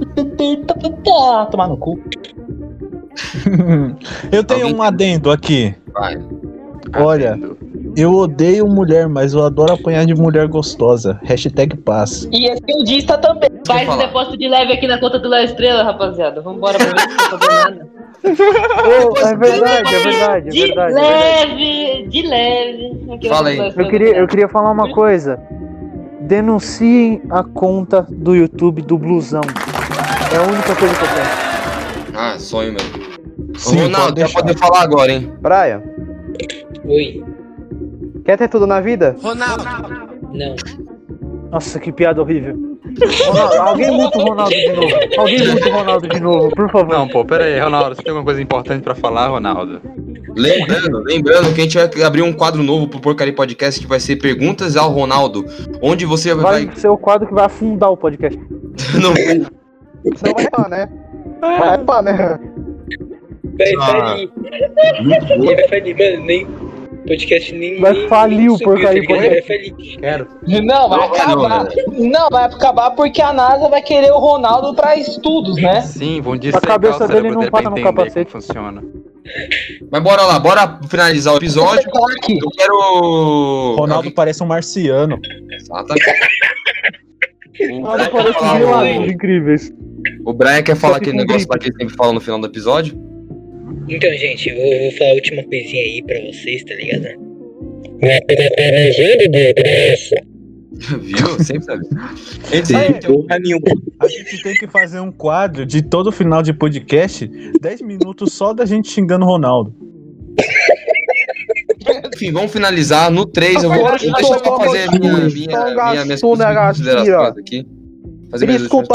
tomar no cu. Eu tenho um adendo aqui. Vai. Olha, eu odeio mulher, mas eu adoro apanhar de mulher gostosa. Hashtag paz. E esquerdista também. Faz um depósito de leve aqui na conta do Léo Estrela, rapaziada. Vambora pra ver se não tá nada. Ô, é verdade, é verdade, é De verdade. é verdade. leve, de leve. Aqui na Fala aí. Eu queria, eu queria falar uma coisa. Denunciem a conta do YouTube do Blusão. É a única coisa que eu peço. Ah, sonho mesmo. Sim, Ronaldo, pode já pode falar agora, hein? Brian, Oi. Quer ter tudo na vida? Não. Nossa, que piada horrível. Ronaldo, alguém muta o Ronaldo de novo. Alguém muta o Ronaldo de novo, por favor. Não, pô, pera aí, Ronaldo, você tem alguma coisa importante pra falar, Ronaldo? Lembrando, lembrando que a gente vai abrir um quadro novo pro Porcaria Podcast que vai ser Perguntas ao Ronaldo. Onde você vai. Vai ser o quadro que vai afundar o podcast. Não, Senão vai pá, né? Vai pá, né? Vai Ah. falir. Ele vai falir, mano. Nem podcast nem. Vai falir o porcaria podcast. Vai falir. Quero. Não, vai acabar. né? Não, vai acabar porque a NASA vai querer o Ronaldo pra estudos, né? Sim, vão A dissecar cabeça o dele não passa no capacete. funciona. Mas bora lá, bora finalizar o episódio. Eu quero. Ronaldo parece um marciano. Exatamente. O Ronaldo Brian, falar, milagres incríveis. o Brian quer falar aquele negócio lá que ele sempre fala no final do episódio. Então, gente, eu vou, vou falar a última coisinha aí pra vocês, tá ligado? Viu? Sempre sabe. Antes Aí, de- Porra nenhuma. A gente tem que fazer um quadro de todo final de podcast, 10 minutos só da gente xingando o Ronaldo. Enfim, vamos finalizar. No 3 eu vou. Agora Deixa eu só fazer minha, minha, minha, minhas né, considerações aqui. Fazer Desculpa.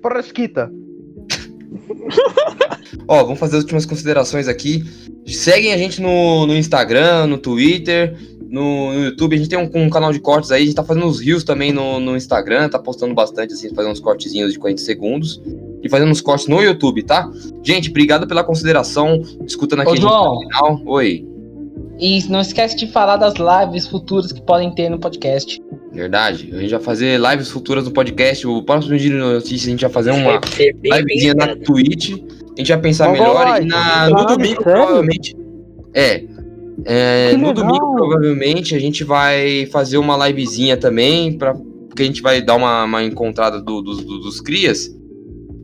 Fresquita. Ó, vamos fazer as últimas considerações aqui. Seguem a gente no, no Instagram, no Twitter, no, no YouTube. A gente tem um, um canal de cortes aí. A gente tá fazendo os rios também no, no Instagram. Tá postando bastante, assim, fazendo uns cortezinhos de 40 segundos. E fazendo uns cortes no YouTube, tá? Gente, obrigado pela consideração. Escutando aqui Ô, a gente João. no final. Oi. E não esquece de falar das lives futuras que podem ter no podcast. Verdade. A gente vai fazer lives futuras no podcast. O próximo dia de notícias a gente vai fazer uma livezinha na. Twitch. A gente vai pensar Qual melhor. live? E na, no Caralho, domingo, sério? provavelmente. É. é, no legal. domingo, provavelmente, a gente vai fazer uma livezinha também. Pra, porque a gente vai dar uma, uma encontrada do- dos- do- dos crias.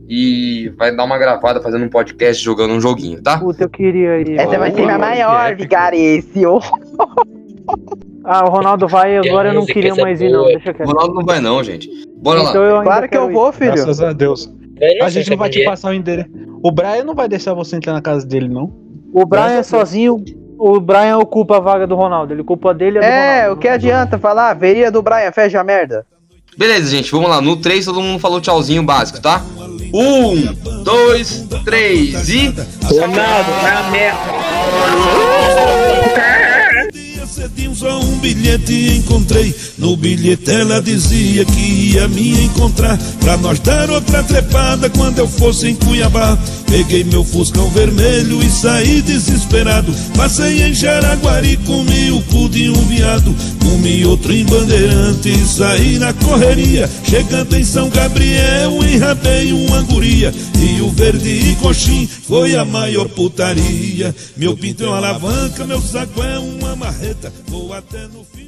E vai dar uma gravada fazendo um podcast jogando um joguinho, tá? Puta, eu queria ir. Essa vai ser minha Uau, maior, épico. vigarício. Ah, o Ronaldo vai agora eu não queria mais ir, não. Deixa O quieto. Ronaldo não vai, não, gente. Bora Então lá. eu ainda Claro que eu quero ir. vou, filho. Graças a Deus. A gente não vai te sabe passar o endereço. O Brian não vai deixar você entrar na casa dele, não. O Brian Deus. sozinho, o Brian ocupa a vaga do Ronaldo. Ele ocupa a dele É, Ronaldo. o que adianta falar? Veria do Brian, fecha a merda. Beleza, gente, vamos lá. No 3 todo mundo falou tchauzinho básico, tá? Um, dois, três e. Ronaldo, vai a merda. Cedinho só um bilhete encontrei. No bilhete ela dizia que ia me encontrar. Pra nós dar outra trepada quando eu fosse em Cuiabá. Peguei meu fuscão vermelho e saí desesperado. Passei em Jaraguari, comi o cu de um viado. Comi outro em Bandeirante e saí na correria. Chegando em São Gabriel, enrabei uma guria. Rio Verde e Coxim foi a maior putaria. Meu pinto é uma alavanca, meu saco é uma marreta. Vou até no fim.